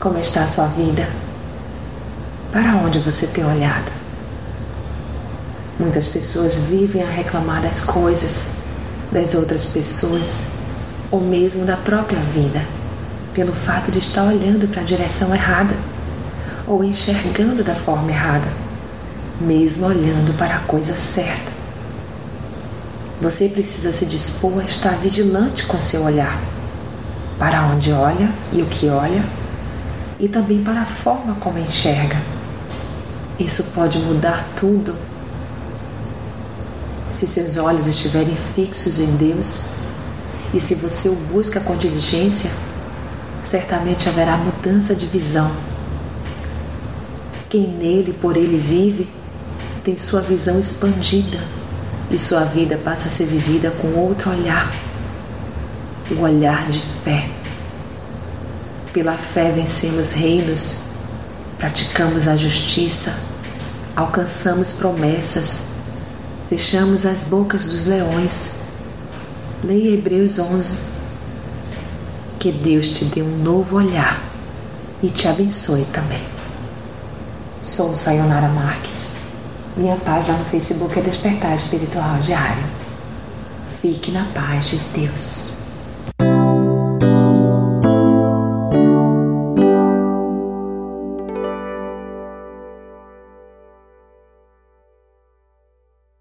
Como está a sua vida? Para onde você tem olhado? Muitas pessoas vivem a reclamar das coisas, das outras pessoas, ou mesmo da própria vida, pelo fato de estar olhando para a direção errada ou enxergando da forma errada, mesmo olhando para a coisa certa. Você precisa se dispor a estar vigilante com seu olhar, para onde olha e o que olha, e também para a forma como enxerga. Isso pode mudar tudo. Se seus olhos estiverem fixos em Deus e se você o busca com diligência, certamente haverá mudança de visão. Quem nele por ele vive tem sua visão expandida e sua vida passa a ser vivida com outro olhar o olhar de fé. Pela fé vencemos reinos, praticamos a justiça, alcançamos promessas, fechamos as bocas dos leões. Leia Hebreus 11. Que Deus te dê um novo olhar e te abençoe também. Sou Sayonara Marques. Minha página no Facebook é Despertar Espiritual Diário. Fique na paz de Deus.